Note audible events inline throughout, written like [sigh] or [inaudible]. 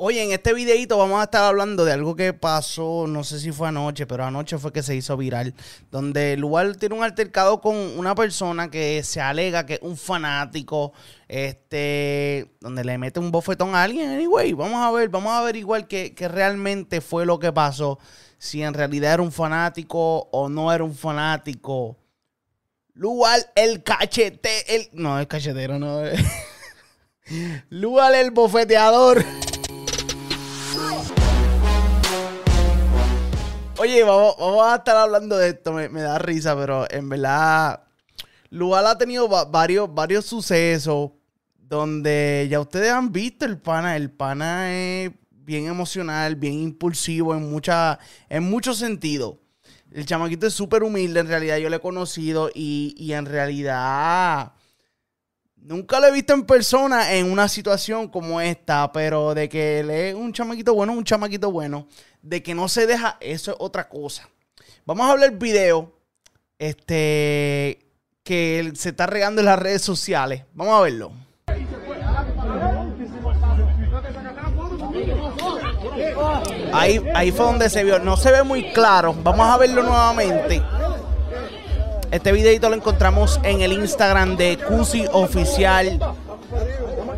Oye, en este videito vamos a estar hablando de algo que pasó, no sé si fue anoche, pero anoche fue que se hizo viral, donde el lugar tiene un altercado con una persona que se alega que es un fanático, este, donde le mete un bofetón a alguien. Anyway, vamos a ver, vamos a ver igual que, que realmente fue lo que pasó, si en realidad era un fanático o no era un fanático. Lugar el cachete, el... No, es cachetero, no. [laughs] Lugar el bofeteador. Oye, vamos, a estar hablando de esto, me, da risa, pero en verdad, Lugar ha tenido varios, varios sucesos donde ya ustedes han visto el pana. El pana es bien emocional, bien impulsivo en, mucha, en muchos sentidos. El chamaquito es súper humilde, en realidad yo lo he conocido y, y en realidad Nunca lo he visto en persona en una situación como esta, pero de que él es un chamaquito bueno, un chamaquito bueno. De que no se deja, eso es otra cosa. Vamos a hablar del video este, que se está regando en las redes sociales. Vamos a verlo. Ahí, ahí fue donde se vio. No se ve muy claro. Vamos a verlo nuevamente. Este videito lo encontramos en el Instagram de Cusi Oficial.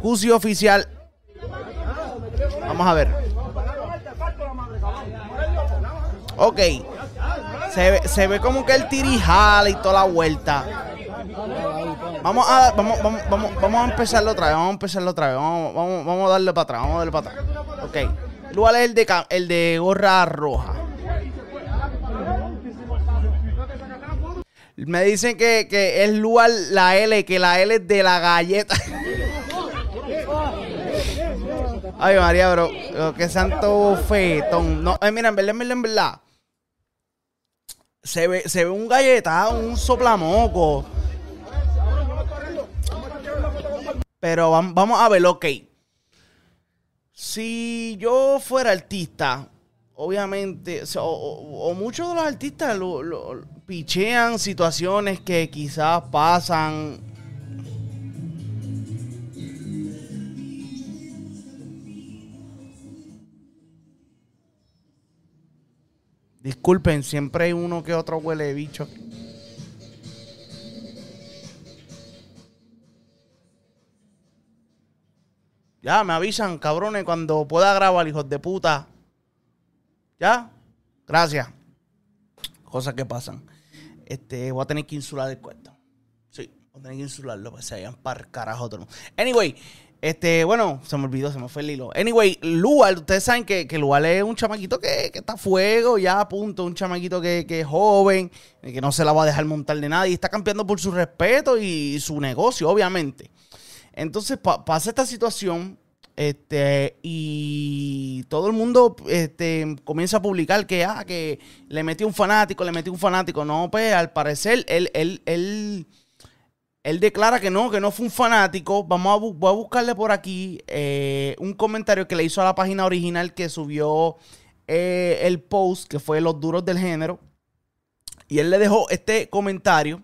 Cusi Oficial. Vamos a ver. Ok. Se ve, se ve como que el tirijala y toda la vuelta. Vamos a, vamos, vamos, vamos, vamos a empezarlo otra vez. Vamos a empezarlo otra vez. Vamos, vamos, vamos a darle para atrás. Vamos a darle para atrás. Ok. Igual es el de, el de gorra roja. Me dicen que, es Lual la L, que la L es de la galleta. Ay, María, bro. Qué santo fetón. No, eh, mira, en verdad, en verdad, en verdad. Se ve, se ve un galleta, un soplamoco. Pero vamos a ver, ok. Si yo fuera artista, obviamente, o, muchos de los artistas lo, pichean situaciones que quizás pasan. Disculpen, siempre hay uno que otro huele de bicho. Ya, me avisan, cabrones, cuando pueda grabar, hijos de puta. ¿Ya? Gracias. Cosas que pasan. Este, voy a tener que insular el cuento. Sí, voy a tener que insularlo, pues se vayan par carajo todo Anyway, este, bueno, se me olvidó, se me fue el hilo. Anyway, Lual, ustedes saben que, que Lual es un chamaquito que, está a fuego, ya a punto, un chamaquito que, que, es joven, que no se la va a dejar montar de nada y está campeando por su respeto y su negocio, obviamente. Entonces pasa esta situación este, y todo el mundo este, comienza a publicar que, ah, que le metió un fanático, le metió un fanático. No, pues al parecer él, él, él, él declara que no, que no fue un fanático. Vamos a, voy a buscarle por aquí eh, un comentario que le hizo a la página original que subió eh, el post, que fue Los Duros del Género. Y él le dejó este comentario.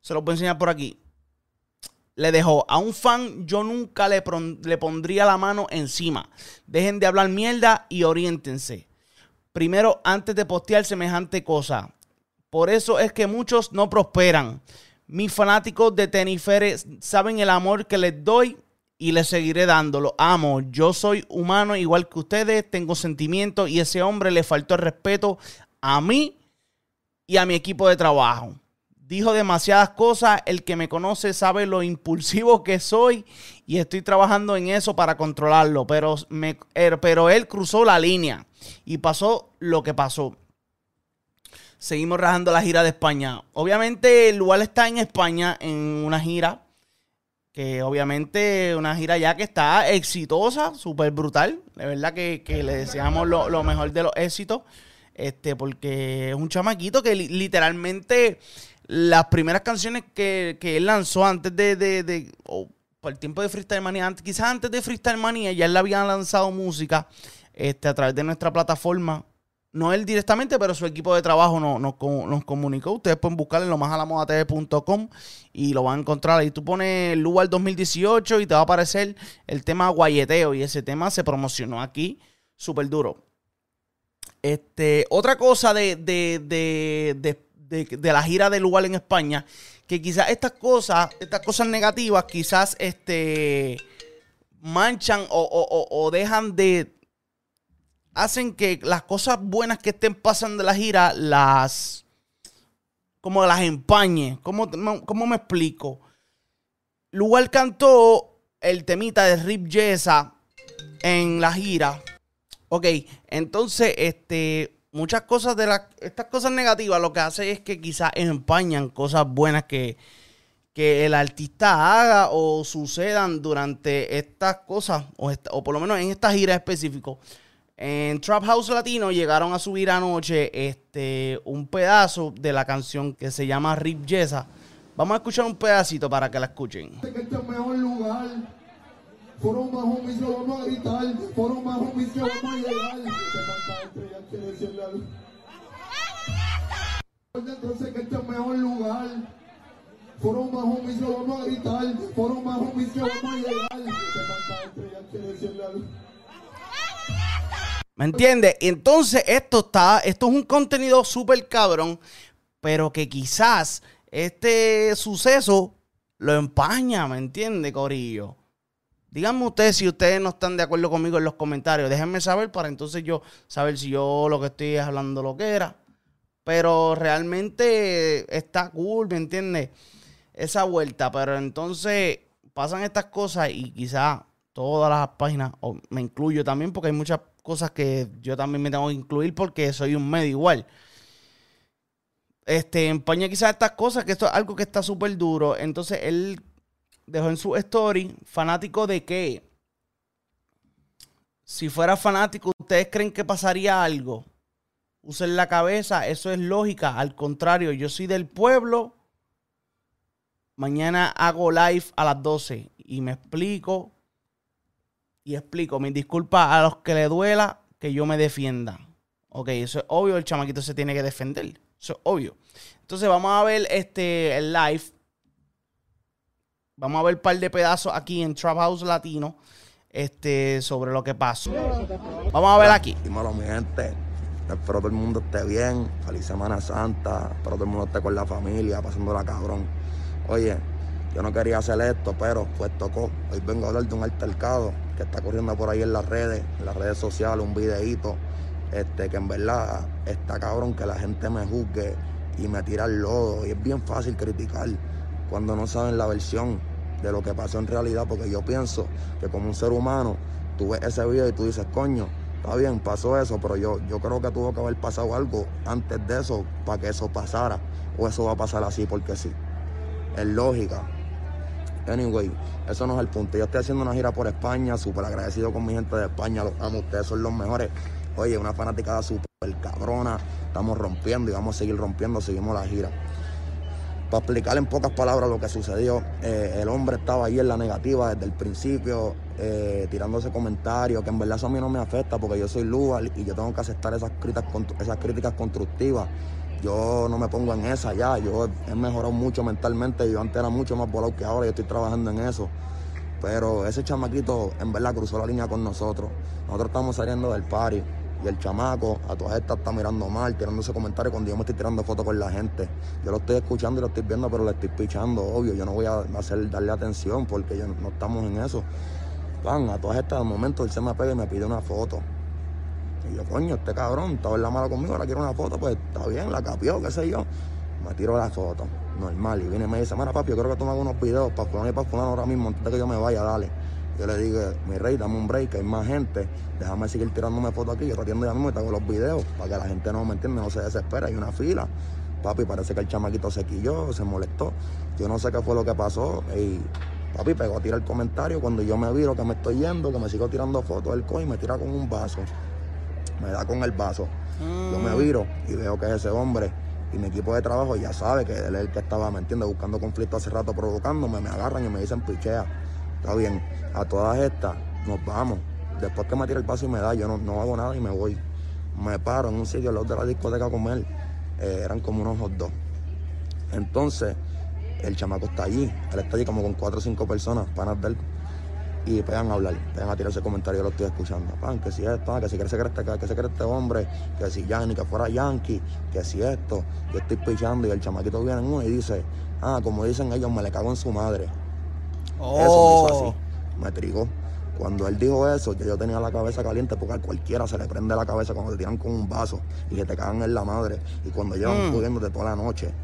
Se lo voy a enseñar por aquí le dejó a un fan, yo nunca le, le, pondría la mano encima. Dejen de hablar mierda y oriéntense. Primero, antes de postear semejante cosa. Por eso es que muchos no prosperan. Mis fanáticos de Teniferes saben el amor que les doy y les seguiré dándolo. Amo, yo soy humano igual que ustedes, tengo sentimientos y ese hombre le faltó el respeto a mí y a mi equipo de trabajo dijo demasiadas cosas. El que me conoce sabe lo impulsivo que soy y estoy trabajando en eso para controlarlo. Pero, me, er, pero él cruzó la línea y pasó lo que pasó. Seguimos rajando la gira de España. Obviamente, el lugar está en España en una gira. Que obviamente una gira ya que está exitosa, súper brutal. De verdad que, le deseamos lo, lo, mejor de los éxitos. Este, porque es un chamaquito que literalmente las primeras canciones que, él lanzó antes de, de, por el tiempo de Freestyle Manía, antes, quizás antes de Freestyle Manía, ya él había lanzado música este, a través de nuestra plataforma no él directamente, pero su equipo de trabajo nos, nos, comunicó. Ustedes pueden buscar en lo más y lo van a encontrar. Ahí tú pones Lugar 2018 y te va a aparecer el tema guayeteo. Y ese tema se promocionó aquí súper duro. Este, otra cosa de, de, de, de, la gira de Lugar en España, que quizás estas cosas, estas cosas negativas, quizás este, manchan o, o dejan de hacen que las cosas buenas que estén pasando de la gira las como las empañe. ¿Cómo, cómo me explico? Lugar cantó el temita de Rip Jessa en la gira. Ok, entonces, este, muchas cosas de las, estas cosas negativas lo que hace es que quizás empañan cosas buenas que, que el artista haga o sucedan durante estas cosas, o, o por lo menos en esta gira específico. En Trap House Latino llegaron a subir anoche este, un pedazo de la canción que se llama Rip Jessa. Vamos a escuchar un pedacito para que la escuchen. Este es el mejor lugar. Fueron más homies, lo vamos a gritar. Fueron más homies que vamos a llegar. Entonces que este es el mejor lugar. Fueron más homies, lo vamos a gritar. Fueron más homies que vamos a llegar. ¿Me entiendes? Entonces, esto está, esto es un contenido súper cabrón, pero que quizás este suceso lo empaña, ¿me entiende, Corillo? Díganme ustedes si ustedes no están de acuerdo conmigo en los comentarios. Déjenme saber para entonces yo saber si yo lo que estoy hablando lo que era. Pero realmente está cool, ¿me entiendes? Esa vuelta. Pero entonces pasan estas cosas y quizás todas las páginas, o me incluyo también porque hay muchas cosas que yo también me tengo que incluir porque soy un medio igual. Este, empaña quizás estas cosas, que esto es algo que está súper duro. Entonces él dejó en su story, fanático de qué. Si fuera fanático, ¿ustedes creen que pasaría algo? Usen la cabeza, eso es lógica. Al contrario, yo soy del pueblo. Mañana hago live a las 12 y me explico y explico, mis disculpas a los que le duela que yo me defienda. Ok, eso es obvio, el chamaquito se tiene que defender. Eso es obvio. Entonces vamos a ver este el live. Vamos a ver un par de pedazos aquí en Trap House Latino. Este, sobre lo que pasó. Vamos a ver aquí. Dímelo, mi gente. Espero todo el mundo esté bien. Feliz Semana Santa. Espero todo el mundo esté con la familia, pasándola cabrón. Oye, yo no quería hacer esto, pero pues tocó. Hoy vengo a hablar de un altercado que está corriendo por ahí en las redes, en las redes sociales, un videíto, este, que en verdad está cabrón que la gente me juzgue y me tira el lodo. Y es bien fácil criticar cuando no saben la versión de lo que pasó en realidad, porque yo pienso que como un ser humano, tú ves ese video y tú dices, coño, está bien, pasó eso, pero yo, yo creo que tuvo que haber pasado algo antes de eso para que eso pasara. O eso va a pasar así porque sí. Es lógica. Anyway, eso no es el punto. Yo estoy haciendo una gira por España, súper agradecido con mi gente de España, los amo, ustedes son los mejores. Oye, una fanaticada súper cabrona, estamos rompiendo y vamos a seguir rompiendo, seguimos la gira. Para explicar en pocas palabras lo que sucedió, eh, el hombre estaba ahí en la negativa desde el principio, eh, tirándose comentarios, que en verdad eso a mí no me afecta porque yo soy Lugar y yo tengo que aceptar esas críticas, constructivas yo no me pongo en esa ya, yo he mejorado mucho mentalmente, yo antes era mucho más volado que ahora, yo estoy trabajando en eso. Pero ese chamaquito en verdad cruzó la línea con nosotros. Nosotros estamos saliendo del party y el chamaco a todas estas está mirando mal, tirándose comentarios cuando yo me estoy tirando fotos con la gente. Yo lo estoy escuchando y lo estoy viendo, pero le estoy pichando, obvio. Yo no voy a hacer darle atención porque ya no estamos en eso. Van, a todas estas, momentos él se me pega y me pide una foto. Y yo, coño, este cabrón estaba en la mala conmigo, ahora quiero una foto, pues está bien, la capió, qué sé yo. Me tiro la foto, normal. Y viene y me dice, mira papi, yo creo que tú me unos videos para fulano y para fulano ahora mismo, antes de que yo me vaya, dale. Yo le digo, mi rey, dame un break, hay más gente, déjame seguir tirándome fotos aquí, yo te atiendo ya mismo y te hago los videos, para que la gente no me entienda, no se desespera, hay una fila. Papi, parece que el chamaquito se quilló, se molestó. Yo no sé qué fue lo que pasó. Y papi pegó a tirar el comentario cuando yo me viro que me estoy yendo, que me sigo tirando fotos, del coin me tira con un vaso me da con el vaso. Yo me mm. viro y veo que es ese hombre y mi equipo de trabajo ya sabe que él es el que estaba, ¿me entiendes? Buscando conflicto hace rato, provocándome, me agarran y me dicen pichea. Está bien, a todas estas nos vamos. Después que me tira el vaso y me da, yo no, no hago nada y me voy. me paro en un sitio al lado de la discoteca a comer. Eh, eran como unos hot dogs. Entonces, el chamaco está allí. Él está allí como con cuatro o cinco personas, panas de él. Y pegan a hablar, pegan a tirar ese comentario, yo lo estoy escuchando. Pan, que si esto, ah, que si que se cree este, que se cree este hombre, que si Yanni, que fuera Yankee, que si esto. Yo estoy pichando y el chamaquito viene en uno y dice, ah, como dicen ellos, me le cago en su madre. Eso me hizo así, me trigó. Cuando él dijo eso, yo tenía la cabeza caliente porque a cualquiera se le prende la cabeza cuando te tiran con un vaso y que te cagan en la madre. Y cuando llevan Mm. pudiéndote toda la noche.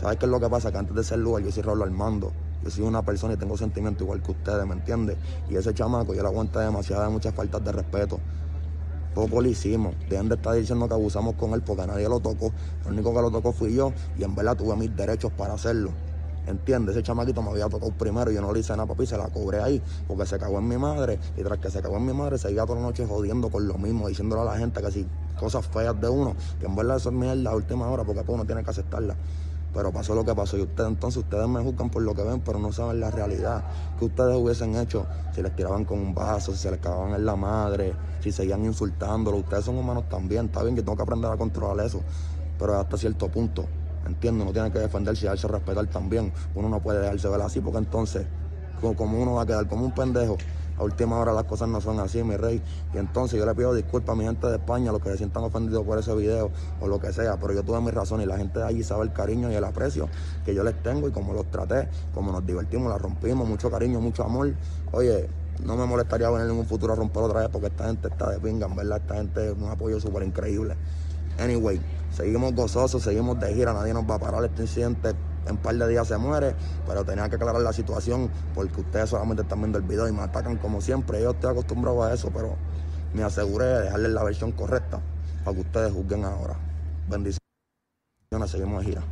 ¿Sabes qué es lo que pasa? Que antes de ser lugar yo soy Raúl Armando. Yo soy una persona y tengo sentimiento igual que ustedes, ¿me entiendes? Y ese chamaco yo le aguanté demasiadas, muchas faltas de respeto. Poco le hicimos. Dejen de estar diciendo que abusamos con él porque nadie lo tocó. El único que lo tocó fui yo y en verdad tuve mis derechos para hacerlo. ¿Entiendes? Ese chamaquito me había tocado primero y yo no le hice nada, papi, se la cobré ahí porque se cagó en mi madre. Y tras que se cagó en mi madre, seguía toda la noche jodiendo con lo mismo, diciéndole a la gente que si cosas feas de uno, que en verdad eso es mierda a última hora porque pues, uno tiene que aceptarla. Pero pasó lo que pasó y ustedes entonces ustedes me juzgan por lo que ven, pero no saben la realidad. que ustedes hubiesen hecho si les tiraban con un vaso, si se les cagaban en la madre, si seguían insultándolo? Ustedes son humanos también, está bien que tengo que aprender a controlar eso, pero hasta cierto punto. Entiendo, uno tiene que defenderse y darse a respetar también. Uno no puede dejarse ver así porque entonces, co- como uno va a quedar como un pendejo, a última hora las cosas no son así, mi rey. Y entonces yo le pido disculpas a mi gente de España, los que se sientan ofendidos por ese video o lo que sea, pero yo tuve mi razón y la gente de allí sabe el cariño y el aprecio que yo les tengo y cómo los traté, cómo nos divertimos, la rompimos, mucho cariño, mucho amor. Oye, no me molestaría venir en un futuro a romper otra vez porque esta gente está de pinga, en verdad, esta gente es un apoyo súper increíble. Anyway, seguimos gozosos, seguimos de gira, nadie nos va a parar este incidente. En un par de días se muere, pero tenía que aclarar la situación porque ustedes solamente están viendo el video y me atacan como siempre. Yo estoy acostumbrado a eso, pero me aseguré de dejarles la versión correcta para que ustedes juzguen ahora. Bendiciones, seguimos de gira.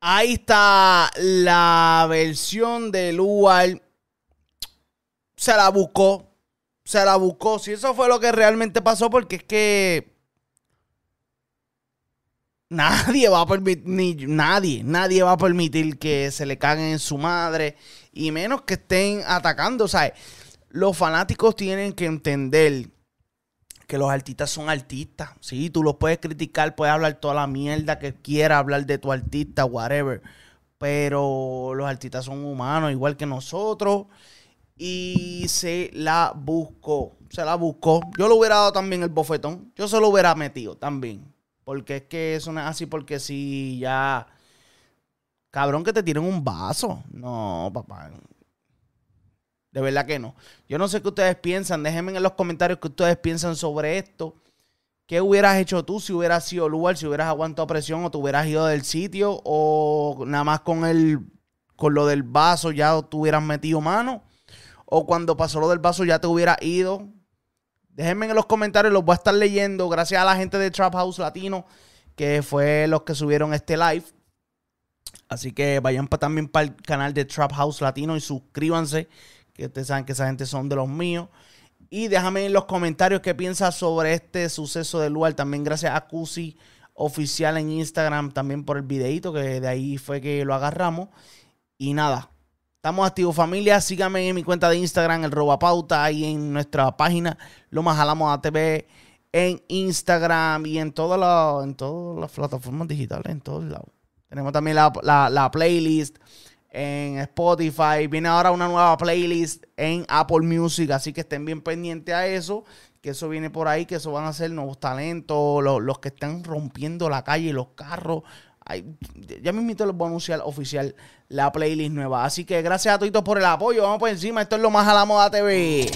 Ahí está la versión de Lual. Se la buscó. Se la buscó. Si eso fue lo que realmente pasó, porque es que. Nadie va a permitir, nadie, nadie va a permitir que se le caguen en su madre y menos que estén atacando. O sea, los fanáticos tienen que entender que los artistas son artistas. Sí, tú los puedes criticar, puedes hablar toda la mierda que quieras, hablar de tu artista, whatever. Pero los artistas son humanos, igual que nosotros. Y se la buscó. Se la buscó. Yo le hubiera dado también el bofetón. Yo se lo hubiera metido también. Porque es que eso no es así, porque si ya. Cabrón, que te tiren un vaso. No, papá. De verdad que no. Yo no sé qué ustedes piensan. Déjenme en los comentarios qué ustedes piensan sobre esto. ¿Qué hubieras hecho tú si hubieras sido lugar, si hubieras aguantado presión o te hubieras ido del sitio o nada más con el con lo del vaso ya te hubieras metido mano o cuando pasó lo del vaso ya te hubieras ido? Déjenme en los comentarios, los voy a estar leyendo gracias a la gente de Trap House Latino que fue los que subieron este live. Así que vayan también para el canal de Trap House Latino y suscríbanse, que ustedes saben que esa gente son de los míos. Y déjame en los comentarios qué piensas sobre este suceso de Luar. También gracias a Cusi Oficial en Instagram, también por el videito, que de ahí fue que lo agarramos. Y nada, estamos activos familia. Síganme en mi cuenta de Instagram, el Robapauta, y en nuestra página, Lo Más Jalamos a TV, en Instagram y en todas las, en plataformas digitales, en todos lados. Tenemos también la, la- la playlist en Spotify. Viene ahora una nueva playlist en Apple Music, así que estén bien pendientes a eso. Que eso viene por ahí, que eso van a ser nuevos talentos, los, los que están rompiendo la calle, los carros. Ay, ya mismito les voy a anunciar oficial la playlist nueva. Así que gracias a todos por el apoyo. Vamos por encima. Esto es lo más a la moda TV.